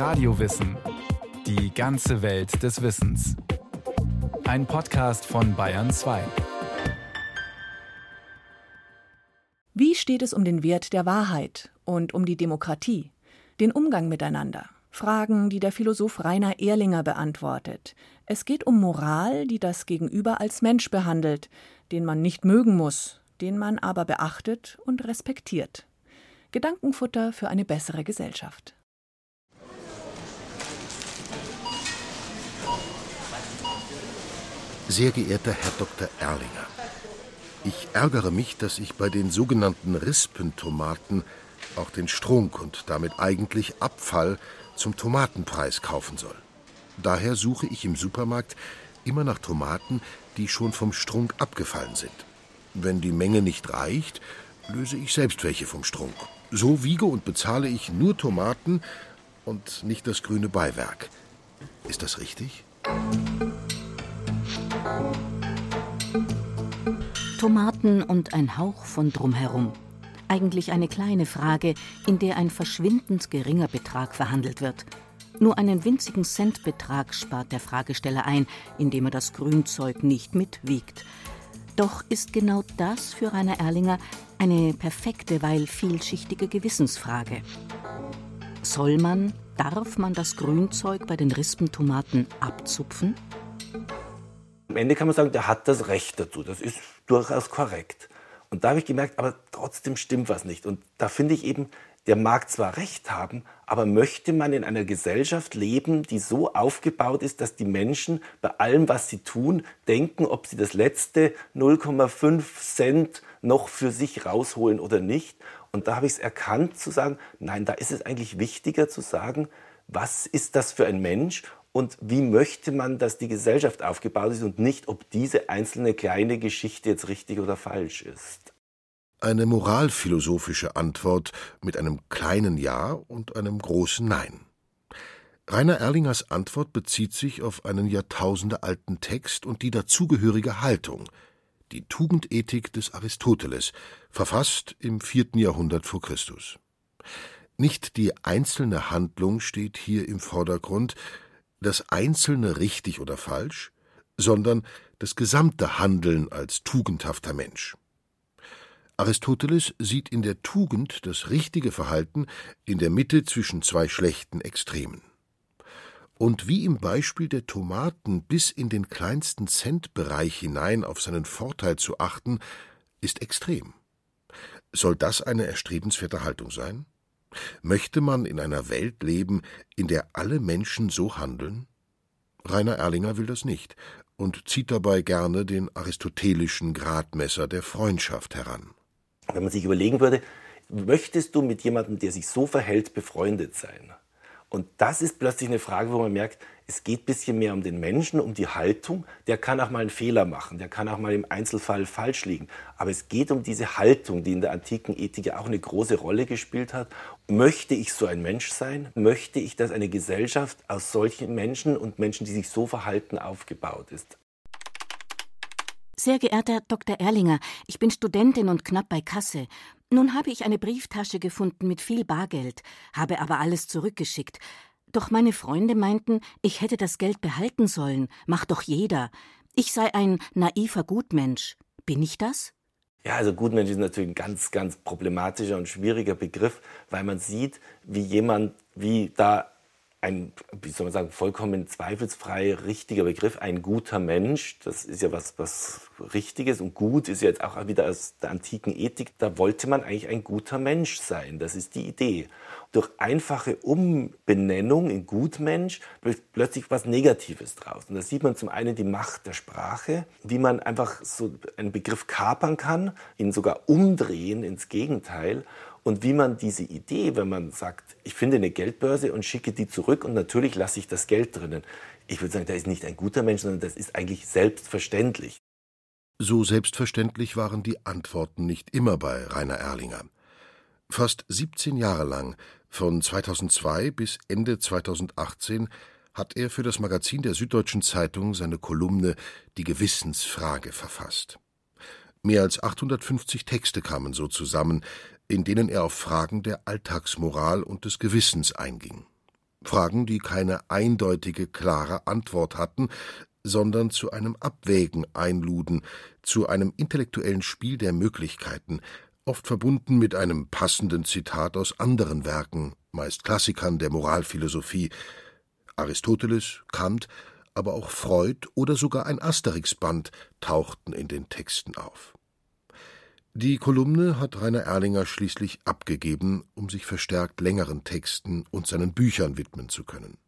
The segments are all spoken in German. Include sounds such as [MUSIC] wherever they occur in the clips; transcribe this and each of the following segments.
Radiowissen. Die ganze Welt des Wissens. Ein Podcast von Bayern 2. Wie steht es um den Wert der Wahrheit und um die Demokratie, den Umgang miteinander? Fragen, die der Philosoph Rainer Ehrlinger beantwortet. Es geht um Moral, die das Gegenüber als Mensch behandelt, den man nicht mögen muss, den man aber beachtet und respektiert. Gedankenfutter für eine bessere Gesellschaft. Sehr geehrter Herr Dr. Erlinger, ich ärgere mich, dass ich bei den sogenannten Rispentomaten auch den Strunk und damit eigentlich Abfall zum Tomatenpreis kaufen soll. Daher suche ich im Supermarkt immer nach Tomaten, die schon vom Strunk abgefallen sind. Wenn die Menge nicht reicht, löse ich selbst welche vom Strunk. So wiege und bezahle ich nur Tomaten und nicht das grüne Beiwerk. Ist das richtig? Tomaten und ein Hauch von drumherum. Eigentlich eine kleine Frage, in der ein verschwindend geringer Betrag verhandelt wird. Nur einen winzigen Centbetrag spart der Fragesteller ein, indem er das Grünzeug nicht mitwiegt. Doch ist genau das für Rainer Erlinger eine perfekte, weil vielschichtige Gewissensfrage. Soll man, darf man das Grünzeug bei den Rispentomaten abzupfen? Am Ende kann man sagen, der hat das Recht dazu. Das ist durchaus korrekt. Und da habe ich gemerkt, aber trotzdem stimmt was nicht. Und da finde ich eben, der mag zwar Recht haben, aber möchte man in einer Gesellschaft leben, die so aufgebaut ist, dass die Menschen bei allem, was sie tun, denken, ob sie das letzte 0,5 Cent noch für sich rausholen oder nicht. Und da habe ich es erkannt zu sagen, nein, da ist es eigentlich wichtiger zu sagen, was ist das für ein Mensch und wie möchte man, dass die Gesellschaft aufgebaut ist und nicht, ob diese einzelne kleine Geschichte jetzt richtig oder falsch ist. Eine moralphilosophische Antwort mit einem kleinen Ja und einem großen Nein. Rainer Erlingers Antwort bezieht sich auf einen jahrtausendealten Text und die dazugehörige Haltung, die Tugendethik des Aristoteles, verfasst im vierten Jahrhundert vor Christus. Nicht die einzelne Handlung steht hier im Vordergrund, das Einzelne richtig oder falsch, sondern das gesamte Handeln als tugendhafter Mensch. Aristoteles sieht in der Tugend das richtige Verhalten in der Mitte zwischen zwei schlechten Extremen. Und wie im Beispiel der Tomaten bis in den kleinsten Centbereich hinein auf seinen Vorteil zu achten, ist extrem. Soll das eine erstrebenswerte Haltung sein? Möchte man in einer Welt leben, in der alle Menschen so handeln? Rainer Erlinger will das nicht und zieht dabei gerne den aristotelischen Gradmesser der Freundschaft heran. Wenn man sich überlegen würde, möchtest du mit jemandem, der sich so verhält, befreundet sein? Und das ist plötzlich eine Frage, wo man merkt, es geht ein bisschen mehr um den Menschen, um die Haltung. Der kann auch mal einen Fehler machen, der kann auch mal im Einzelfall falsch liegen. Aber es geht um diese Haltung, die in der antiken Ethik ja auch eine große Rolle gespielt hat. Möchte ich so ein Mensch sein? Möchte ich, dass eine Gesellschaft aus solchen Menschen und Menschen, die sich so verhalten, aufgebaut ist? Sehr geehrter Dr. Erlinger, ich bin Studentin und knapp bei Kasse. Nun habe ich eine Brieftasche gefunden mit viel Bargeld, habe aber alles zurückgeschickt. Doch meine Freunde meinten, ich hätte das Geld behalten sollen, macht doch jeder. Ich sei ein naiver Gutmensch. Bin ich das? Ja, also Gutmensch ist natürlich ein ganz, ganz problematischer und schwieriger Begriff, weil man sieht, wie jemand, wie da ein, wie soll man sagen, vollkommen zweifelsfrei richtiger Begriff, ein guter Mensch. Das ist ja was, was Richtiges und gut ist ja jetzt auch wieder aus der antiken Ethik. Da wollte man eigentlich ein guter Mensch sein. Das ist die Idee. Durch einfache Umbenennung in Gutmensch wird plötzlich was Negatives draus. Und da sieht man zum einen die Macht der Sprache, wie man einfach so einen Begriff kapern kann, ihn sogar umdrehen ins Gegenteil und wie man diese Idee, wenn man sagt, ich finde eine Geldbörse und schicke die zurück und natürlich lasse ich das Geld drinnen. Ich würde sagen, da ist nicht ein guter Mensch, sondern das ist eigentlich selbstverständlich. So selbstverständlich waren die Antworten nicht immer bei Rainer Erlinger. Fast 17 Jahre lang, von 2002 bis Ende 2018, hat er für das Magazin der Süddeutschen Zeitung seine Kolumne Die Gewissensfrage verfasst. Mehr als 850 Texte kamen so zusammen, in denen er auf Fragen der Alltagsmoral und des Gewissens einging. Fragen, die keine eindeutige, klare Antwort hatten, sondern zu einem Abwägen einluden, zu einem intellektuellen Spiel der Möglichkeiten, oft verbunden mit einem passenden Zitat aus anderen Werken, meist Klassikern der Moralphilosophie, Aristoteles, Kant, aber auch Freud oder sogar ein Asterix-Band tauchten in den Texten auf. Die Kolumne hat Rainer Erlinger schließlich abgegeben, um sich verstärkt längeren Texten und seinen Büchern widmen zu können.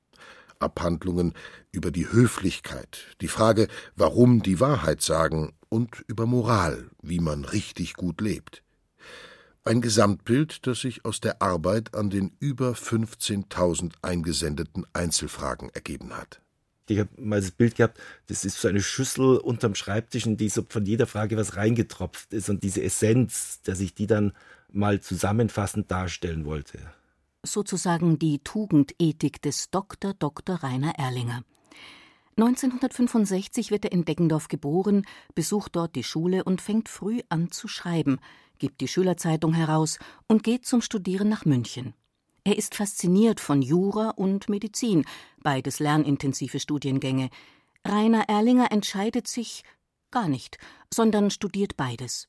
Abhandlungen über die Höflichkeit, die Frage, warum die Wahrheit sagen und über Moral, wie man richtig gut lebt. Ein Gesamtbild, das sich aus der Arbeit an den über 15.000 eingesendeten Einzelfragen ergeben hat. Ich habe mal das Bild gehabt, das ist so eine Schüssel unterm Schreibtisch, in die so von jeder Frage was reingetropft ist und diese Essenz, dass ich die dann mal zusammenfassend darstellen wollte. Sozusagen die Tugendethik des Dr. Dr. Rainer Erlinger. 1965 wird er in Deggendorf geboren, besucht dort die Schule und fängt früh an zu schreiben, gibt die Schülerzeitung heraus und geht zum Studieren nach München. Er ist fasziniert von Jura und Medizin, beides lernintensive Studiengänge. Rainer Erlinger entscheidet sich gar nicht, sondern studiert beides.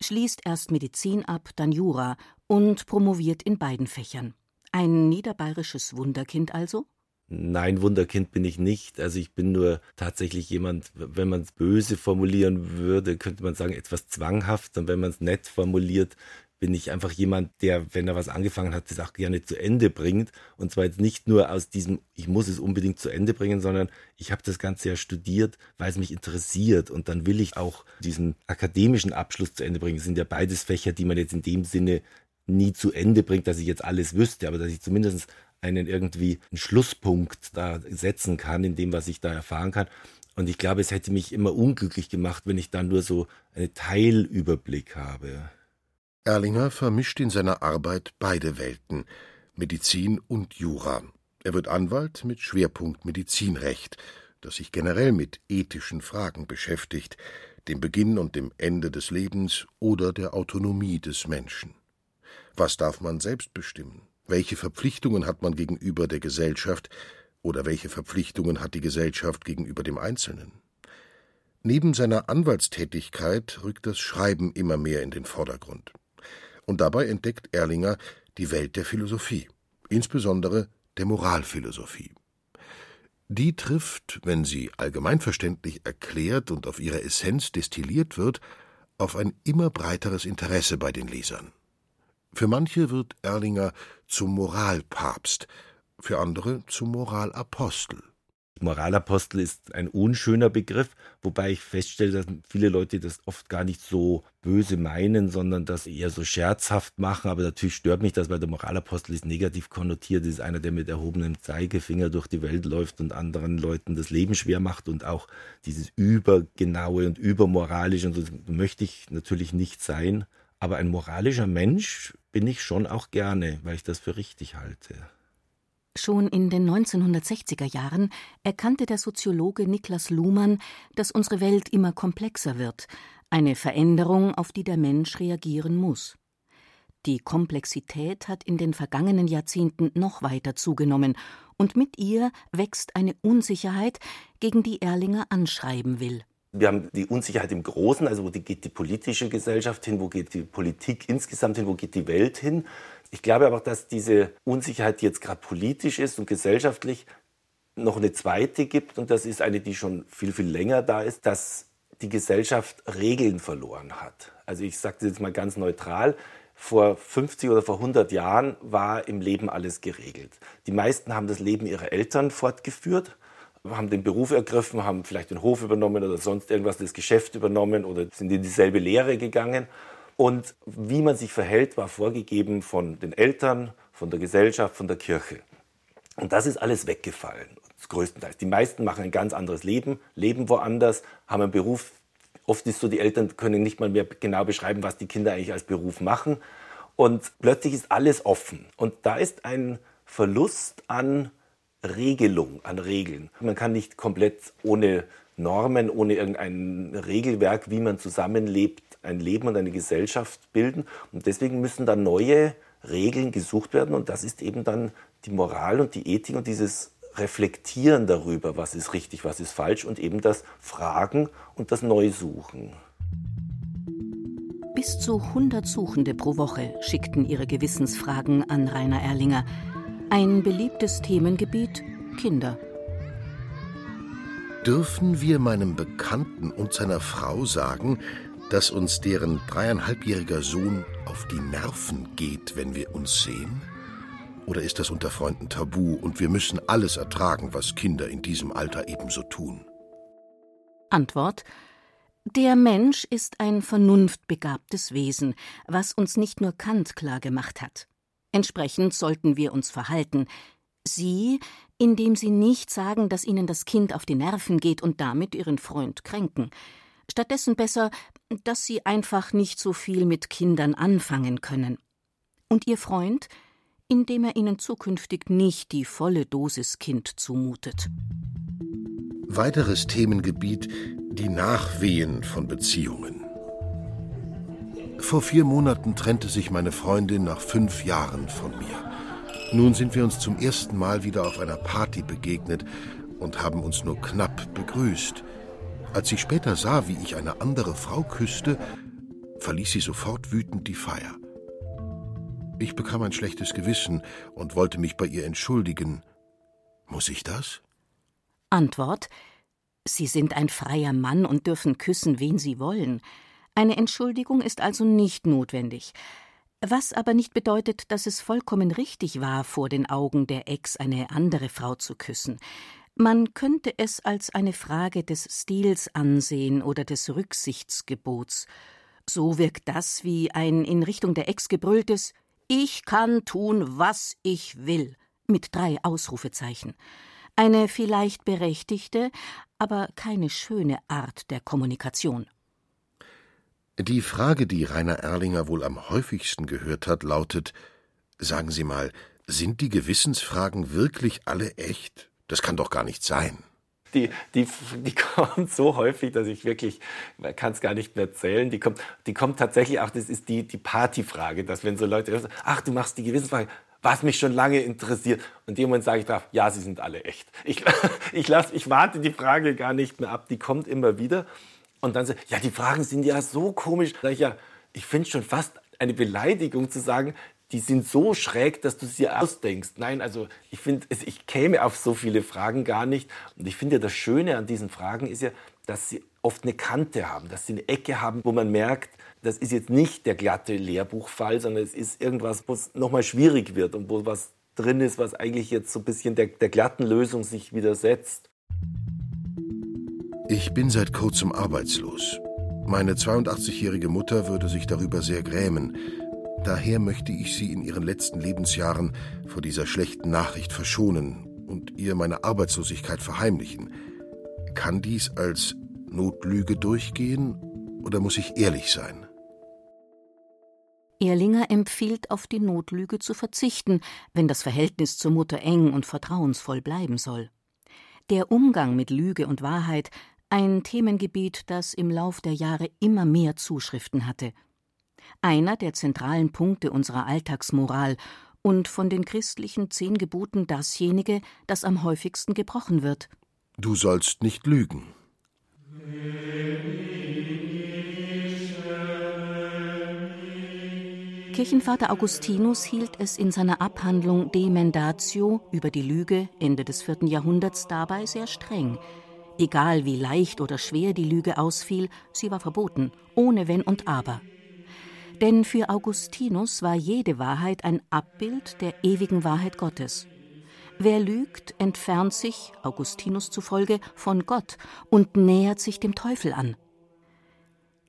Schließt erst Medizin ab, dann Jura und promoviert in beiden Fächern. Ein niederbayerisches Wunderkind also? Nein, Wunderkind bin ich nicht. Also ich bin nur tatsächlich jemand, wenn man es böse formulieren würde, könnte man sagen, etwas zwanghaft. Und wenn man es nett formuliert, bin ich einfach jemand, der, wenn er was angefangen hat, das auch gerne zu Ende bringt. Und zwar jetzt nicht nur aus diesem, ich muss es unbedingt zu Ende bringen, sondern ich habe das Ganze ja studiert, weil es mich interessiert. Und dann will ich auch diesen akademischen Abschluss zu Ende bringen. Es sind ja beides Fächer, die man jetzt in dem Sinne nie zu Ende bringt, dass ich jetzt alles wüsste, aber dass ich zumindest einen irgendwie einen Schlusspunkt da setzen kann in dem, was ich da erfahren kann. Und ich glaube, es hätte mich immer unglücklich gemacht, wenn ich dann nur so einen Teilüberblick habe. Erlinger vermischt in seiner Arbeit beide Welten, Medizin und Jura. Er wird Anwalt mit Schwerpunkt Medizinrecht, das sich generell mit ethischen Fragen beschäftigt, dem Beginn und dem Ende des Lebens oder der Autonomie des Menschen. Was darf man selbst bestimmen? Welche Verpflichtungen hat man gegenüber der Gesellschaft oder welche Verpflichtungen hat die Gesellschaft gegenüber dem Einzelnen? Neben seiner Anwaltstätigkeit rückt das Schreiben immer mehr in den Vordergrund. Und dabei entdeckt Erlinger die Welt der Philosophie, insbesondere der Moralphilosophie. Die trifft, wenn sie allgemeinverständlich erklärt und auf ihre Essenz destilliert wird, auf ein immer breiteres Interesse bei den Lesern. Für manche wird Erlinger zum Moralpapst, für andere zum Moralapostel. Moralapostel ist ein unschöner Begriff, wobei ich feststelle, dass viele Leute das oft gar nicht so böse meinen, sondern das eher so scherzhaft machen. Aber natürlich stört mich das, weil der Moralapostel ist negativ konnotiert, ist einer, der mit erhobenem Zeigefinger durch die Welt läuft und anderen Leuten das Leben schwer macht und auch dieses übergenaue und übermoralische und so möchte ich natürlich nicht sein. Aber ein moralischer Mensch bin ich schon auch gerne, weil ich das für richtig halte. Schon in den 1960er Jahren erkannte der Soziologe Niklas Luhmann, dass unsere Welt immer komplexer wird, eine Veränderung, auf die der Mensch reagieren muss. Die Komplexität hat in den vergangenen Jahrzehnten noch weiter zugenommen, und mit ihr wächst eine Unsicherheit, gegen die Erlinger anschreiben will. Wir haben die Unsicherheit im Großen, also wo geht die politische Gesellschaft hin, wo geht die Politik insgesamt hin, wo geht die Welt hin. Ich glaube aber, dass diese Unsicherheit, die jetzt gerade politisch ist und gesellschaftlich, noch eine zweite gibt und das ist eine, die schon viel, viel länger da ist, dass die Gesellschaft Regeln verloren hat. Also ich sage das jetzt mal ganz neutral. Vor 50 oder vor 100 Jahren war im Leben alles geregelt. Die meisten haben das Leben ihrer Eltern fortgeführt haben den Beruf ergriffen, haben vielleicht den Hof übernommen oder sonst irgendwas, das Geschäft übernommen oder sind in dieselbe Lehre gegangen. Und wie man sich verhält, war vorgegeben von den Eltern, von der Gesellschaft, von der Kirche. Und das ist alles weggefallen, größtenteils. Die meisten machen ein ganz anderes Leben, leben woanders, haben einen Beruf. Oft ist so, die Eltern können nicht mal mehr genau beschreiben, was die Kinder eigentlich als Beruf machen. Und plötzlich ist alles offen. Und da ist ein Verlust an Regelung, an Regeln. Man kann nicht komplett ohne Normen, ohne irgendein Regelwerk, wie man zusammenlebt, ein Leben und eine Gesellschaft bilden. Und deswegen müssen da neue Regeln gesucht werden und das ist eben dann die Moral und die Ethik und dieses Reflektieren darüber, was ist richtig, was ist falsch und eben das Fragen und das Neusuchen. Bis zu 100 Suchende pro Woche schickten ihre Gewissensfragen an Rainer Erlinger. Ein beliebtes Themengebiet Kinder. Dürfen wir meinem Bekannten und seiner Frau sagen, dass uns deren dreieinhalbjähriger Sohn auf die Nerven geht, wenn wir uns sehen? Oder ist das unter Freunden tabu und wir müssen alles ertragen, was Kinder in diesem Alter ebenso tun? Antwort Der Mensch ist ein vernunftbegabtes Wesen, was uns nicht nur Kant klar gemacht hat. Entsprechend sollten wir uns verhalten. Sie, indem sie nicht sagen, dass ihnen das Kind auf die Nerven geht und damit ihren Freund kränken. Stattdessen besser, dass sie einfach nicht so viel mit Kindern anfangen können. Und ihr Freund, indem er ihnen zukünftig nicht die volle Dosis Kind zumutet. Weiteres Themengebiet die Nachwehen von Beziehungen. Vor vier Monaten trennte sich meine Freundin nach fünf Jahren von mir. Nun sind wir uns zum ersten Mal wieder auf einer Party begegnet und haben uns nur knapp begrüßt. Als sie später sah, wie ich eine andere Frau küsste, verließ sie sofort wütend die Feier. Ich bekam ein schlechtes Gewissen und wollte mich bei ihr entschuldigen. Muss ich das? Antwort Sie sind ein freier Mann und dürfen küssen, wen Sie wollen. Eine Entschuldigung ist also nicht notwendig. Was aber nicht bedeutet, dass es vollkommen richtig war, vor den Augen der Ex eine andere Frau zu küssen. Man könnte es als eine Frage des Stils ansehen oder des Rücksichtsgebots. So wirkt das wie ein in Richtung der Ex gebrülltes ich kann tun, was ich will, mit drei Ausrufezeichen. Eine vielleicht berechtigte, aber keine schöne Art der Kommunikation. Die Frage, die Rainer Erlinger wohl am häufigsten gehört hat, lautet Sagen Sie mal, sind die Gewissensfragen wirklich alle echt? Das kann doch gar nicht sein. Die, die, die [LAUGHS] kommt so häufig, dass ich wirklich, man kann es gar nicht mehr zählen. Die kommt, die kommt tatsächlich auch, das ist die, die Partyfrage, dass wenn so Leute ach, du machst die Gewissensfrage, was mich schon lange interessiert. Und in dem Moment sage ich drauf, ja, sie sind alle echt. Ich, [LAUGHS] ich, lass, ich warte die Frage gar nicht mehr ab, die kommt immer wieder. Und dann sagt, ja, die Fragen sind ja so komisch. Sag ich, ja, ich finde schon fast eine Beleidigung zu sagen, die sind so schräg, dass du sie ausdenkst. Nein, also ich finde, ich käme auf so viele Fragen gar nicht. Und ich finde, das Schöne an diesen Fragen ist ja, dass sie oft eine Kante haben, dass sie eine Ecke haben, wo man merkt, das ist jetzt nicht der glatte Lehrbuchfall, sondern es ist irgendwas, wo es nochmal schwierig wird und wo was drin ist, was eigentlich jetzt so ein bisschen der, der glatten Lösung sich widersetzt. Ich bin seit kurzem arbeitslos. Meine 82-jährige Mutter würde sich darüber sehr grämen. Daher möchte ich sie in ihren letzten Lebensjahren vor dieser schlechten Nachricht verschonen und ihr meine Arbeitslosigkeit verheimlichen. Kann dies als Notlüge durchgehen oder muss ich ehrlich sein? Erlinger empfiehlt, auf die Notlüge zu verzichten, wenn das Verhältnis zur Mutter eng und vertrauensvoll bleiben soll. Der Umgang mit Lüge und Wahrheit, ein Themengebiet, das im Lauf der Jahre immer mehr Zuschriften hatte – einer der zentralen Punkte unserer Alltagsmoral und von den christlichen zehn Geboten dasjenige, das am häufigsten gebrochen wird. Du sollst nicht lügen. Kirchenvater Augustinus hielt es in seiner Abhandlung De Mendatio über die Lüge Ende des vierten Jahrhunderts dabei sehr streng. Egal wie leicht oder schwer die Lüge ausfiel, sie war verboten, ohne Wenn und Aber. Denn für Augustinus war jede Wahrheit ein Abbild der ewigen Wahrheit Gottes. Wer lügt, entfernt sich, Augustinus zufolge, von Gott und nähert sich dem Teufel an.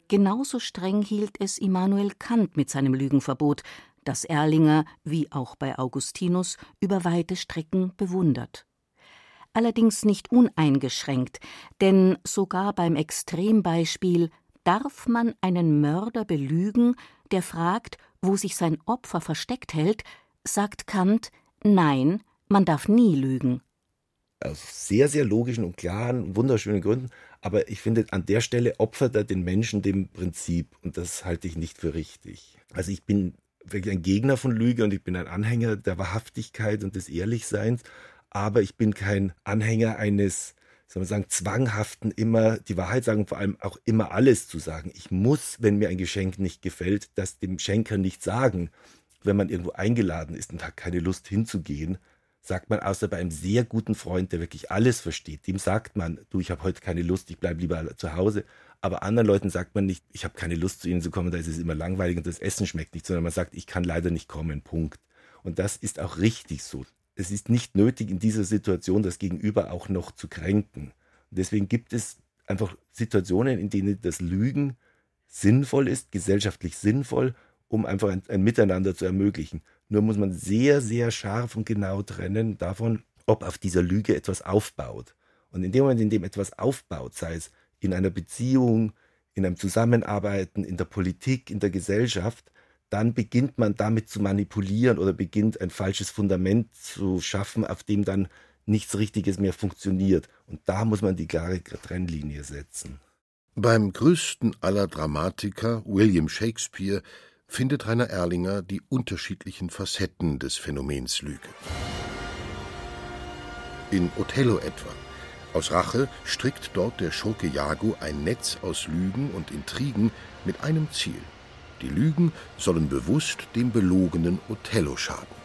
Genauso streng hielt es Immanuel Kant mit seinem Lügenverbot, das Erlinger, wie auch bei Augustinus, über weite Strecken bewundert. Allerdings nicht uneingeschränkt, denn sogar beim Extrembeispiel darf man einen Mörder belügen, der fragt, wo sich sein Opfer versteckt hält, sagt Kant, nein, man darf nie lügen. Aus sehr, sehr logischen und klaren, wunderschönen Gründen. Aber ich finde, an der Stelle opfert er den Menschen dem Prinzip. Und das halte ich nicht für richtig. Also ich bin wirklich ein Gegner von Lüge und ich bin ein Anhänger der Wahrhaftigkeit und des Ehrlichseins, aber ich bin kein Anhänger eines soll man sagen, zwanghaften immer die Wahrheit sagen, vor allem auch immer alles zu sagen. Ich muss, wenn mir ein Geschenk nicht gefällt, das dem Schenker nicht sagen. Wenn man irgendwo eingeladen ist und hat keine Lust hinzugehen, sagt man außer bei einem sehr guten Freund, der wirklich alles versteht, dem sagt man, du, ich habe heute keine Lust, ich bleibe lieber zu Hause. Aber anderen Leuten sagt man nicht, ich habe keine Lust zu ihnen zu kommen, da ist es immer langweilig und das Essen schmeckt nicht, sondern man sagt, ich kann leider nicht kommen, Punkt. Und das ist auch richtig so es ist nicht nötig, in dieser Situation das Gegenüber auch noch zu kränken. Und deswegen gibt es einfach Situationen, in denen das Lügen sinnvoll ist, gesellschaftlich sinnvoll, um einfach ein, ein, Miteinander zu ermöglichen. Nur muss man sehr, sehr scharf und genau trennen davon, ob auf dieser Lüge etwas aufbaut. Und in dem Moment, in dem etwas aufbaut, sei es in einer Beziehung, in einem Zusammenarbeiten, in der Politik, in der Gesellschaft, dann beginnt man damit zu manipulieren oder beginnt ein falsches Fundament zu schaffen, auf dem dann nichts Richtiges mehr funktioniert. Und da muss man die klare Trennlinie setzen. Beim größten aller Dramatiker, William Shakespeare, findet Rainer Erlinger die unterschiedlichen Facetten des Phänomens Lüge. In Othello etwa. Aus Rache strickt dort der Schurke Jago ein Netz aus Lügen und Intrigen mit einem Ziel – die Lügen sollen bewusst dem belogenen Othello schaden.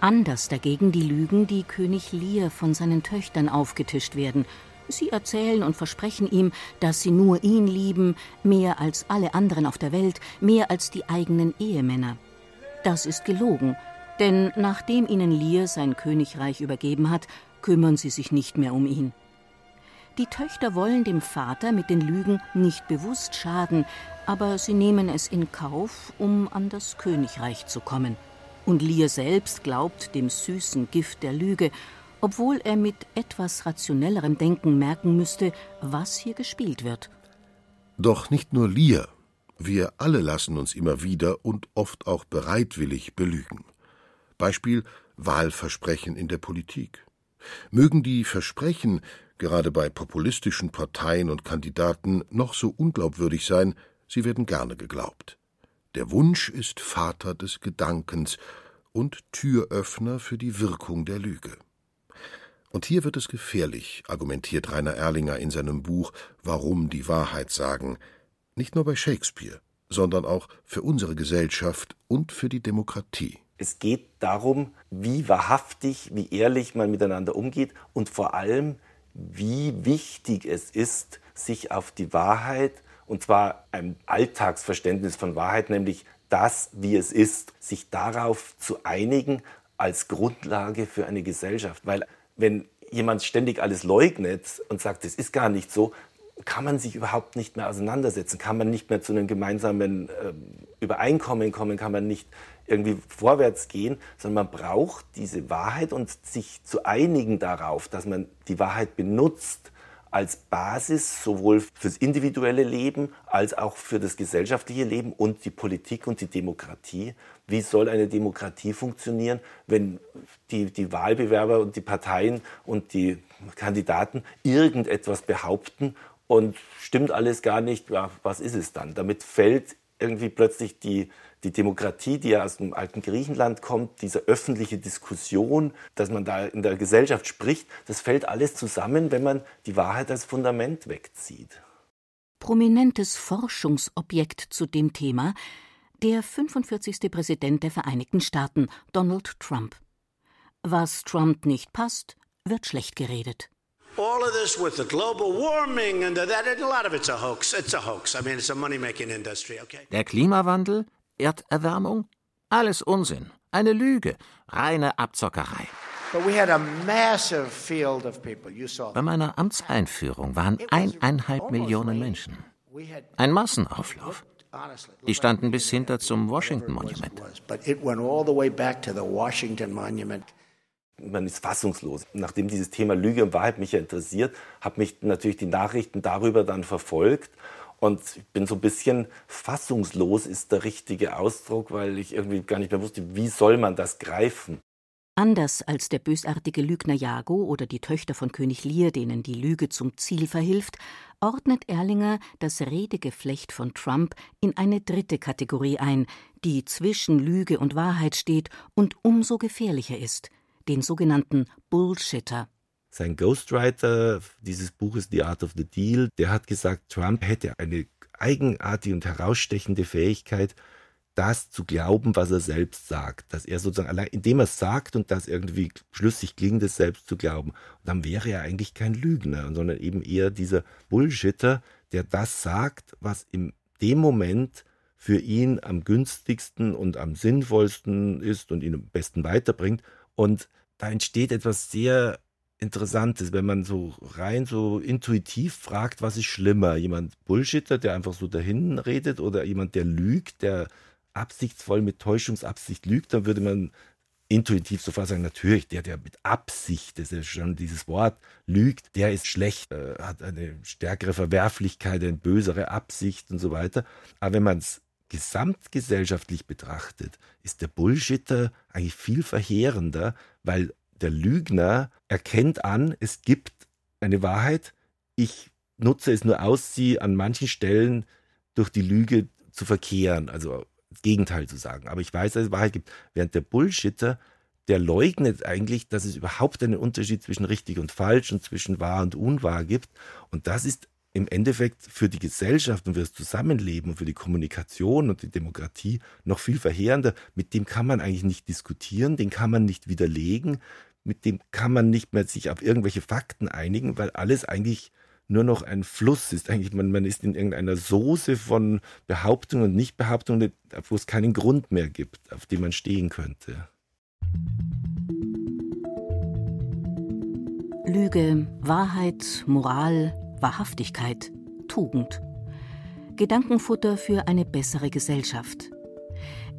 Anders dagegen die Lügen, die König Lear von seinen Töchtern aufgetischt werden. Sie erzählen und versprechen ihm, dass sie nur ihn lieben, mehr als alle anderen auf der Welt, mehr als die eigenen Ehemänner. Das ist gelogen, denn nachdem ihnen Lear sein Königreich übergeben hat, kümmern sie sich nicht mehr um ihn. Die Töchter wollen dem Vater mit den Lügen nicht bewusst schaden, aber sie nehmen es in Kauf, um an das Königreich zu kommen. Und Lear selbst glaubt dem süßen Gift der Lüge, obwohl er mit etwas rationellerem Denken merken müsste, was hier gespielt wird. Doch nicht nur Lear, wir alle lassen uns immer wieder und oft auch bereitwillig belügen. Beispiel Wahlversprechen in der Politik. Mögen die Versprechen, gerade bei populistischen Parteien und Kandidaten, noch so unglaubwürdig sein, sie werden gerne geglaubt. Der Wunsch ist Vater des Gedankens und Türöffner für die Wirkung der Lüge. Und hier wird es gefährlich, argumentiert Rainer Erlinger in seinem Buch Warum die Wahrheit sagen, nicht nur bei Shakespeare, sondern auch für unsere Gesellschaft und für die Demokratie. Es geht darum, wie wahrhaftig, wie ehrlich man miteinander umgeht und vor allem, wie wichtig es ist, sich auf die Wahrheit, und zwar ein Alltagsverständnis von Wahrheit, nämlich das, wie es ist, sich darauf zu einigen als Grundlage für eine Gesellschaft. Weil wenn jemand ständig alles leugnet und sagt, es ist gar nicht so, kann man sich überhaupt nicht mehr auseinandersetzen, kann man nicht mehr zu einem gemeinsamen äh, Übereinkommen kommen, kann man nicht irgendwie vorwärts gehen, sondern man braucht diese Wahrheit und sich zu einigen darauf, dass man die Wahrheit benutzt als Basis sowohl fürs individuelle Leben als auch für das gesellschaftliche Leben und die Politik und die Demokratie. Wie soll eine Demokratie funktionieren, wenn die, die Wahlbewerber und die Parteien und die Kandidaten irgendetwas behaupten und stimmt alles gar nicht? Ja, was ist es dann? Damit fällt irgendwie plötzlich die, die Demokratie, die ja aus dem alten Griechenland kommt, diese öffentliche Diskussion, dass man da in der Gesellschaft spricht, das fällt alles zusammen, wenn man die Wahrheit als Fundament wegzieht. Prominentes Forschungsobjekt zu dem Thema der 45. Präsident der Vereinigten Staaten, Donald Trump. Was Trump nicht passt, wird schlecht geredet. All of this with the global warming and that, a lot of it's a hoax. It's a hoax. I mean, it's a money-making industry, okay? Der Klimawandel, Erderwärmung, alles Unsinn, eine Lüge, reine Abzockerei. Bei meiner Amtseinführung waren eineinhalb Millionen Menschen. Ein Massenauflauf. Die standen bis hinter zum Washington Monument man ist fassungslos. Nachdem dieses Thema Lüge und Wahrheit mich ja interessiert, habe mich natürlich die Nachrichten darüber dann verfolgt und ich bin so ein bisschen fassungslos ist der richtige Ausdruck, weil ich irgendwie gar nicht mehr wusste, wie soll man das greifen. Anders als der bösartige Lügner Jago oder die Töchter von König Lear, denen die Lüge zum Ziel verhilft, ordnet Erlinger das Redegeflecht von Trump in eine dritte Kategorie ein, die zwischen Lüge und Wahrheit steht und umso gefährlicher ist, den sogenannten Bullshitter. Sein Ghostwriter dieses Buches The Art of the Deal, der hat gesagt, Trump hätte eine eigenartige und herausstechende Fähigkeit, das zu glauben, was er selbst sagt. Dass er sozusagen allein, indem er es sagt und das irgendwie schlüssig klingt, es selbst zu glauben. Und dann wäre er eigentlich kein Lügner, sondern eben eher dieser Bullshitter, der das sagt, was in dem Moment für ihn am günstigsten und am sinnvollsten ist und ihn am besten weiterbringt. Und da entsteht etwas sehr Interessantes, wenn man so rein so intuitiv fragt, was ist schlimmer? Jemand Bullshitter, der einfach so dahin redet oder jemand, der lügt, der absichtsvoll mit Täuschungsabsicht lügt, dann würde man intuitiv sofort sagen, natürlich, der, der mit Absicht, das ist schon dieses Wort, lügt, der ist schlecht, äh, hat eine stärkere Verwerflichkeit, eine bösere Absicht und so weiter. Aber wenn man es gesamtgesellschaftlich betrachtet, ist der Bullshitter eigentlich viel verheerender, weil der Lügner erkennt an, es gibt eine Wahrheit, ich nutze es nur aus, sie an manchen Stellen durch die Lüge zu verkehren, also das Gegenteil zu sagen. Aber ich weiß, dass es Wahrheit gibt. Während der Bullshitter, der leugnet eigentlich, dass es überhaupt einen Unterschied zwischen richtig und falsch und zwischen wahr und unwahr gibt. Und das ist im Endeffekt für die Gesellschaft und für das Zusammenleben und für die Kommunikation und die Demokratie noch viel verheerender. Mit dem kann man eigentlich nicht diskutieren, den kann man nicht widerlegen, mit dem kann man nicht mehr sich auf irgendwelche Fakten einigen, weil alles eigentlich nur noch ein Fluss ist. Eigentlich, man, man ist in irgendeiner Soße von Behauptungen und Nichtbehauptungen, wo es keinen Grund mehr gibt, auf dem man stehen könnte. Lüge, Wahrheit, Moral, Wahrhaftigkeit, Tugend. Gedankenfutter für eine bessere Gesellschaft.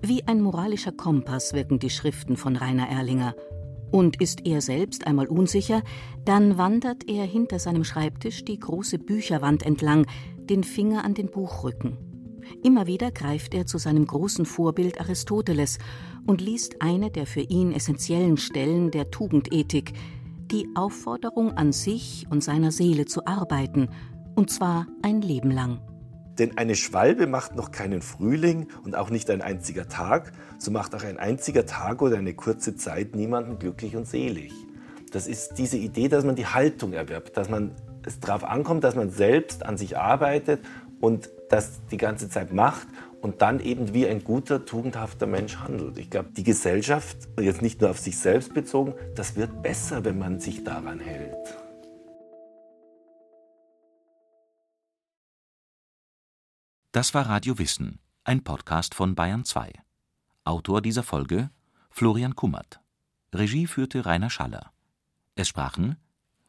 Wie ein moralischer Kompass wirken die Schriften von Rainer Erlinger – und ist er selbst einmal unsicher, dann wandert er hinter seinem Schreibtisch die große Bücherwand entlang, den Finger an den Buchrücken. Immer wieder greift er zu seinem großen Vorbild Aristoteles und liest eine der für ihn essentiellen Stellen der Tugendethik, die Aufforderung an sich und seiner Seele zu arbeiten, und zwar ein Leben lang. Denn eine Schwalbe macht noch keinen Frühling und auch nicht ein einziger Tag, so macht auch ein einziger Tag oder eine kurze Zeit niemanden glücklich und selig. Das ist diese Idee, dass man die Haltung erwirbt, dass man es darauf ankommt, dass man selbst an sich arbeitet und das die ganze Zeit macht und dann eben wie ein guter, tugendhafter Mensch handelt. Ich glaube, die Gesellschaft, jetzt nicht nur auf sich selbst bezogen, das wird besser, wenn man sich daran hält. Das war Radio Wissen, ein Podcast von Bayern 2. Autor dieser Folge Florian Kummert. Regie führte Rainer Schaller. Es sprachen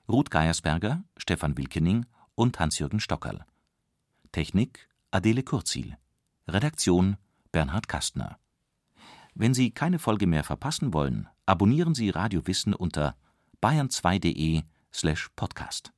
Ruth Geiersberger, Stefan Wilkening und Hans-Jürgen Stockerl. Technik Adele Kurzil. Redaktion Bernhard Kastner. Wenn Sie keine Folge mehr verpassen wollen, abonnieren Sie Radio Wissen unter bayern2.de slash podcast.